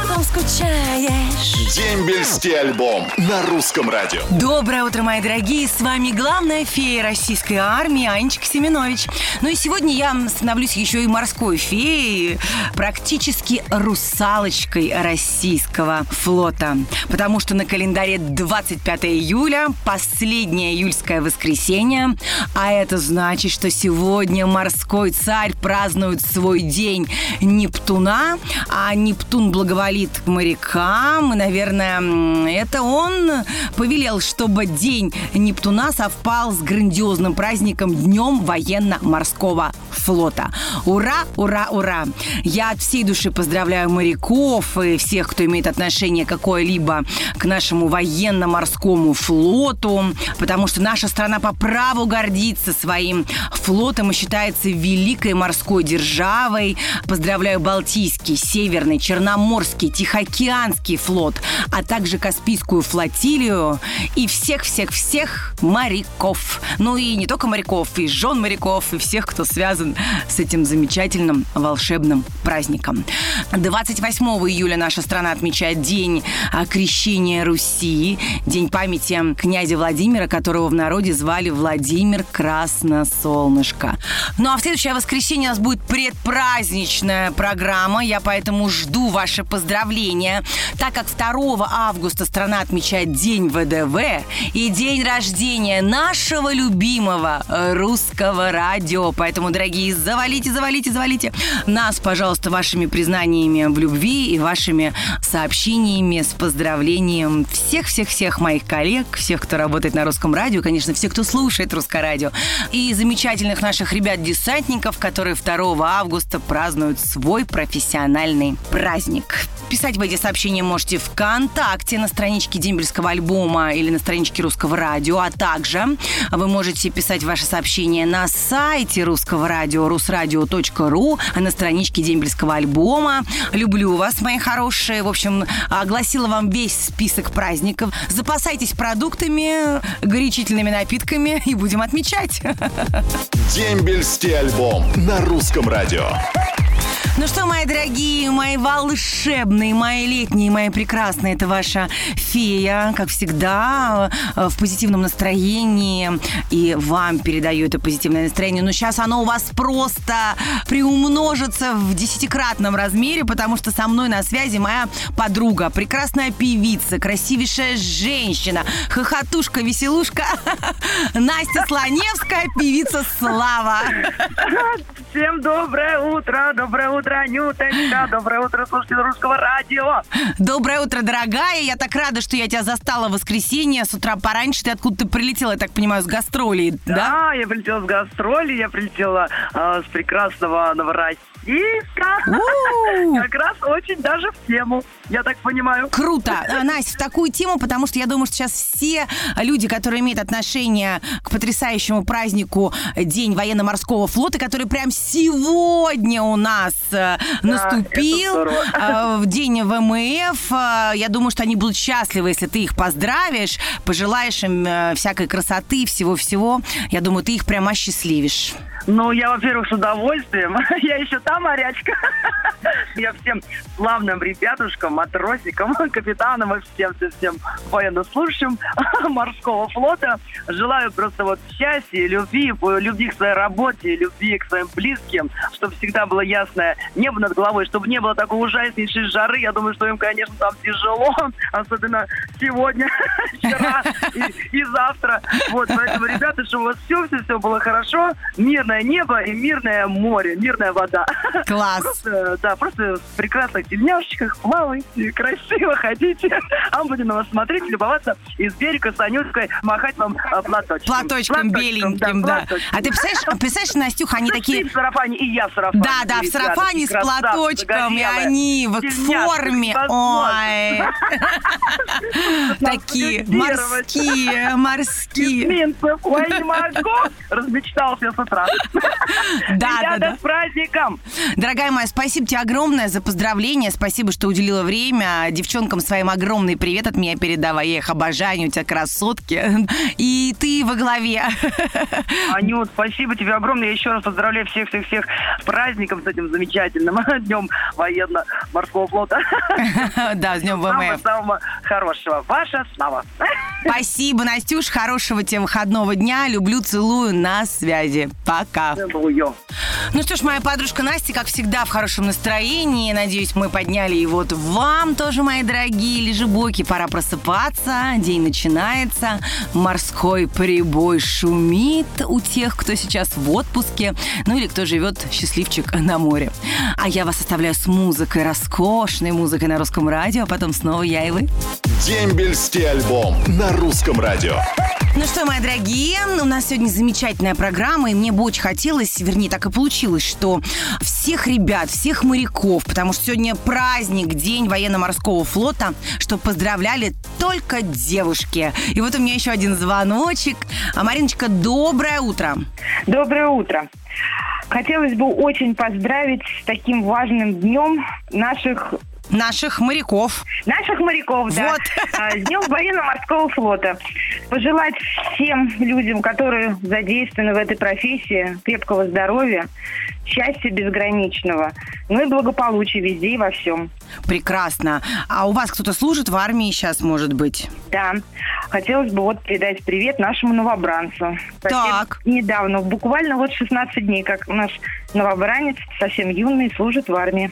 Потом скучаешь. Дембельский альбом на русском радио. Доброе утро, мои дорогие! С вами главная фея российской армии Анечка Семенович. Ну и сегодня я становлюсь еще и морской феей, практически русалочкой российского флота. Потому что на календаре 25 июля, последнее июльское воскресенье, а это значит, что сегодня морской царь празднует свой день Нептуна, а Нептун благоволит морякам, и, наверное, это он повелел, чтобы день Нептуна совпал с грандиозным праздником Днем военно-морского флота. Ура, ура, ура! Я от всей души поздравляю моряков и всех, кто имеет отношение какое-либо к нашему военно-морскому флоту, потому что наша страна по праву гордится своим флотом и считается великой морской державой. Поздравляю Балтийский, Северный, Черноморский, Тихоокеанский флот, а также Каспийскую флотилию и всех-всех-всех моряков. Ну и не только моряков, и жен моряков, и всех, кто связан с этим замечательным волшебным праздником. 28 июля наша страна отмечает День а, крещения Руси, День памяти князя Владимира, которого в народе звали Владимир Красносолнышко. Ну а в следующее воскресенье у нас будет предпраздничная программа. Я поэтому жду ваши поздравления, так как 2 августа страна отмечает День ВДВ и день рождения нашего любимого русского радио. Поэтому, дорогие, завалите, завалите, завалите нас, пожалуйста, вашими признаниями в любви и вашими сообщениями с поздравлением всех-всех-всех моих коллег, всех, кто работает на русском радио, конечно, всех, кто слушает русское радио, и замечательных наших ребят-десантников, которые 2 августа празднуют свой профессиональный праздник. Писать в эти сообщения можете ВКонтакте на страничке Дембельского альбома или на страничке Русского радио, а также вы можете писать ваши сообщения на сайте Русского радио русрадио.ру, а на страничке Дембельского альбома. Люблю вас, мои хорошие. В общем, огласила вам весь список праздников. Запасайтесь продуктами, горячительными напитками и будем отмечать. Дембельский альбом на русском радио. Ну что, мои дорогие, мои волшебные, мои летние, мои прекрасные, это ваша фея, как всегда, э, в позитивном настроении. И вам передаю это позитивное настроение. Но сейчас оно у вас просто приумножится в десятикратном размере, потому что со мной на связи моя подруга, прекрасная певица, красивейшая женщина, хохотушка, веселушка Настя Слоневская, певица Слава. Всем доброе утро, доброе утро, Анюточка, доброе утро, слушатели русского радио. Доброе утро, дорогая. Я так рада, что я тебя застала в воскресенье с утра пораньше. Ты откуда-то прилетела, я так понимаю, с гастролей, да? Да, я прилетела с гастроли, я прилетела э, с прекрасного Новороссийска. Как раз очень даже в тему, я так понимаю. Круто. А, Настя, в такую тему, потому что я думаю, что сейчас все люди, которые имеют отношение к потрясающему празднику День военно-морского флота, который прям сегодня у нас э, наступил, это здорово. э, в День ВМФ, э, я думаю, что они будут счастливы, если ты их поздравишь, пожелаешь им всякой красоты, всего-всего. Я думаю, ты их прям осчастливишь. Ну, я, во-первых, с удовольствием. Я еще та морячка. Я всем славным ребятушкам, матросикам, капитанам и всем-всем военнослужащим морского флота желаю просто вот счастья, любви, любви к своей работе, любви к своим близким, чтобы всегда было ясное небо над головой, чтобы не было такой ужаснейшей жары. Я думаю, что им, конечно, там тяжело, особенно сегодня, вчера и, и завтра. Вот, поэтому, ребята, чтобы у вас все-все-все было хорошо, мирное небо и мирное море, мирная вода. Класс. Просто, да, просто в прекрасных тельняшечках плавайте, красиво ходите. А мы будем на вас смотреть, любоваться и с берега с Анюткой махать вам а, платочком. Платочком беленьким, да. платочком. А ты представляешь, представляешь, Настюха, они Ты такие... в сарафане, и я в сарафане. Да, да, в сарафане с платочком, и они в форме. Ой, такие морские, морские. Ой, не могу. Размечтался с утра. Да, да, да. с праздником! Дорогая моя, спасибо тебе огромное за поздравления. Спасибо, что уделила время. Девчонкам своим огромный привет от меня передавай. Я их обожаю, у тебя красотки. И ты во главе. Анют, спасибо тебе огромное. Я еще раз поздравляю всех-всех-всех с праздником, с этим замечательным днем военно-морского флота. Да, с днем ВМФ. Самого-самого хорошего. Ваша слава. Спасибо, Настюш. Хорошего тебе выходного дня. Люблю, целую. На связи. Пока. Целую. Ну что ж, моя подружка Настя, как всегда, в хорошем настроении. Надеюсь, мы подняли и вот вам тоже, мои дорогие лежебоки. Пора просыпаться. День начинается. Морской прибой шумит у тех, кто сейчас в отпуске. Ну или кто живет счастливчик на море. А я вас оставляю с музыкой, роскошной музыкой на русском радио. А потом снова я и вы. Дембельский альбом на русском радио. Ну что, мои дорогие, у нас сегодня замечательная программа, и мне бы очень хотелось, вернее, так и получилось, что всех ребят, всех моряков, потому что сегодня праздник, День военно-морского флота, что поздравляли только девушки. И вот у меня еще один звоночек. А, Мариночка, доброе утро. Доброе утро. Хотелось бы очень поздравить с таким важным днем наших Наших моряков. наших моряков, да, Вот. А, с Днем военно-морского флота. Пожелать всем людям, которые задействованы в этой профессии, крепкого здоровья, счастья безграничного, ну и благополучия везде и во всем. Прекрасно. А у вас кто-то служит в армии сейчас, может быть? Да, хотелось бы вот передать привет нашему новобранцу. Совсем Так. Недавно, буквально вот 16 дней, как наш новобранец, совсем юный, служит в армии.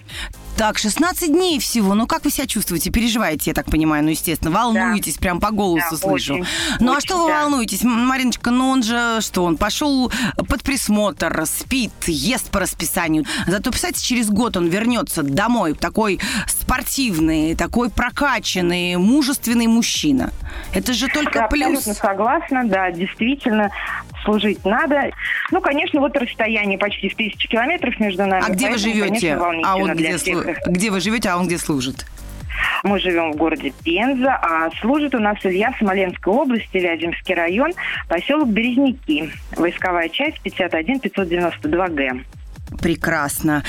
Так, 16 дней всего. Ну, как вы себя чувствуете? Переживаете, я так понимаю, ну, естественно. Волнуетесь, прям по голосу Да, слышу. очень, ну, а очень, что вы да. волнуетесь? М, Мариночка, ну, он же, что, он пошел под присмотр, спит, ест по расписанию. Зато, представьте, через год он вернется домой, такой спортивный, такой прокачанный, мужественный мужчина. Это же только Я плюс. абсолютно согласна, да, действительно, служить надо. Ну, конечно, вот расстояние почти в тысячу километров между нами. А где вы живете? конечно, А он где, слу- где вы живете, а он где служит? Мы живем в городе Пенза, а служит у нас Илья Смоленской области, Вяземский район, поселок Березники, войсковая часть 51-592 Г. Прекрасно.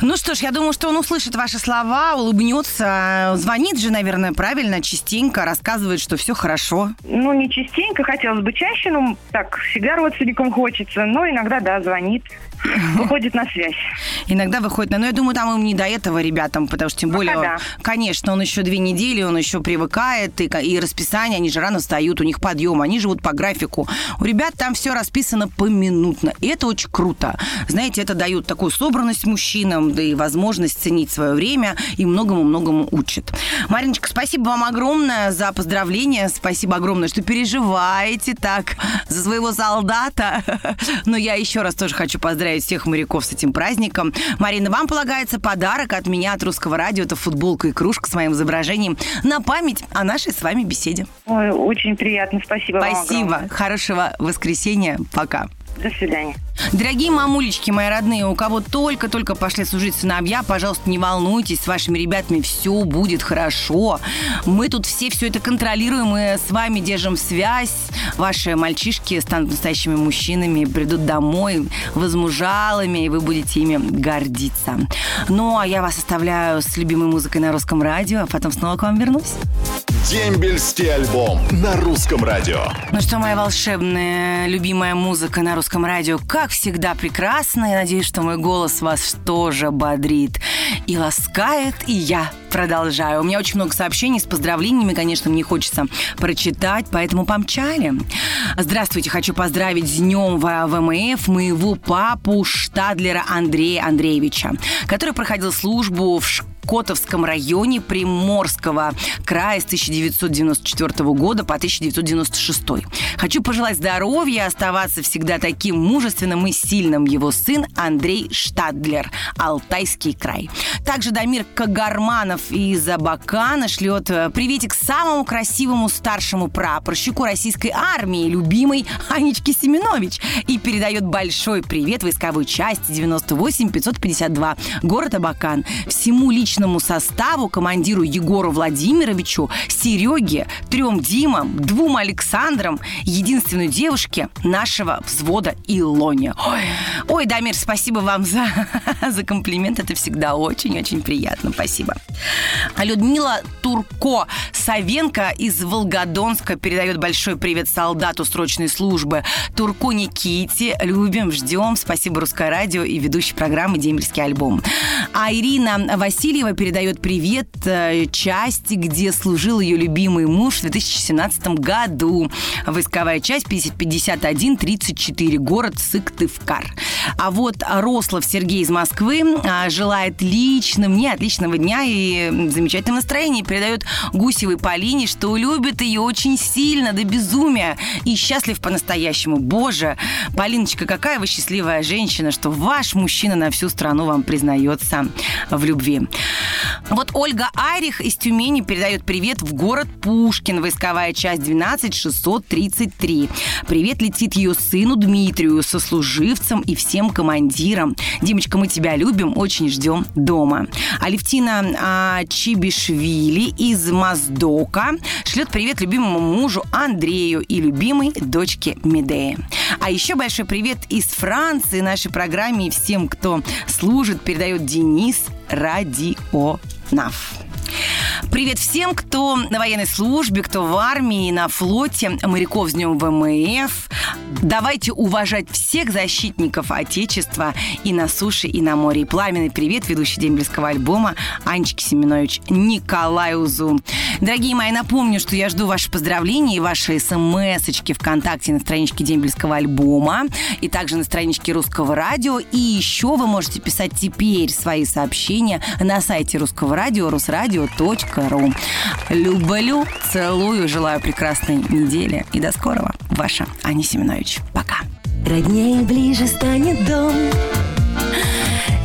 Ну что ж, я думаю, что он услышит ваши слова, улыбнется, звонит же, наверное, правильно, частенько, рассказывает, что все хорошо. Ну, не частенько, хотелось бы чаще, ну, так, всегда родственникам хочется, но иногда, да, звонит, выходит на связь. Иногда выходит, на- но я думаю, там им не до этого ребятам, потому что тем Пока более, да. конечно, он еще две недели, он еще привыкает, и, и расписание, они же рано встают, у них подъем, они живут по графику. У ребят там все расписано поминутно, и это очень круто. Знаете, это дает такую собранность мужчинам, да и возможность ценить свое время, и многому-многому учит. Мариночка, спасибо вам огромное за поздравления, спасибо огромное, что переживаете так за своего солдата. Но я еще раз тоже хочу поздравить всех моряков с этим праздником. Марина, вам полагается подарок от меня, от Русского радио. Это футболка и кружка с моим изображением на память о нашей с вами беседе. Ой, очень приятно, спасибо, вам Спасибо. огромное. Хорошего воскресенья. Пока. До свидания. Дорогие мамулечки, мои родные, у кого только-только пошли служить сыновья, пожалуйста, не волнуйтесь, с вашими ребятами все будет хорошо. Мы тут все все это контролируем, мы с вами держим связь. Ваши мальчишки станут настоящими мужчинами, придут домой возмужалыми, и вы будете ими гордиться. Ну, а я вас оставляю с любимой музыкой на русском радио, а потом снова к вам вернусь. Дембельский альбом на русском радио. Ну что, моя волшебная, любимая музыка на русском радио, как всегда, прекрасна. Я надеюсь, что мой голос вас тоже бодрит и ласкает, и я продолжаю. У меня очень много сообщений с поздравлениями, конечно, мне хочется прочитать, поэтому помчали. Здравствуйте, хочу поздравить с днем в- ВМФ моего папу Штадлера Андрея Андреевича, который проходил службу в школе Котовском районе Приморского края с 1994 года по 1996. Хочу пожелать здоровья, оставаться всегда таким мужественным и сильным его сын Андрей Штадлер, Алтайский край. Также Дамир Кагарманов из Абакана шлет э, приветик самому красивому старшему прапорщику российской армии, любимой Анечке Семенович, и передает большой привет войсковой части 98 552, город Абакан, всему личному личному составу, командиру Егору Владимировичу, Сереге, трем Димам, двум Александрам, единственной девушке нашего взвода Илоне. Ой, ой Дамир, спасибо вам за, за комплимент. Это всегда очень-очень приятно. Спасибо. А Людмила Турко Савенко из Волгодонска передает большой привет солдату срочной службы Турко Никите. Любим, ждем. Спасибо Русское радио и ведущей программы «Дембельский альбом». А Ирина Васильева передает привет э, части, где служил ее любимый муж в 2017 году. Войсковая часть 5134, город Сыктывкар. А вот Рослов Сергей из Москвы а, желает лично мне отличного дня и замечательного настроения. Передает Гусевой Полине, что любит ее очень сильно, до безумия. И счастлив по-настоящему. Боже, Полиночка, какая вы счастливая женщина, что ваш мужчина на всю страну вам признается в любви. Вот Ольга Айрих из Тюмени передает привет в город Пушкин, войсковая часть 12633. Привет летит ее сыну Дмитрию, сослуживцам и всем командирам. Димочка, мы тебя любим, очень ждем дома. Алевтина а, Чибишвили из Моздока шлет привет любимому мужу Андрею и любимой дочке Медее. А еще большой привет из Франции нашей программе и всем, кто служит, передает Денис Радионов. Привет всем, кто на военной службе, кто в армии, на флоте, моряков с днем ВМФ. Давайте уважать всех защитников Отечества и на суше, и на море. И пламенный привет, ведущий дембельского альбома Анечки Семенович Николай Узун. Дорогие мои, напомню, что я жду ваши поздравления и ваши смс-очки ВКонтакте на страничке дембельского альбома и также на страничке Русского радио. И еще вы можете писать теперь свои сообщения на сайте Русского радио русрадио.ру. Люблю, целую, желаю прекрасной недели и до скорого. Ваша Аня Семенович. Пока. Роднее ближе станет дом,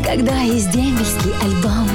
когда есть дембельский альбом.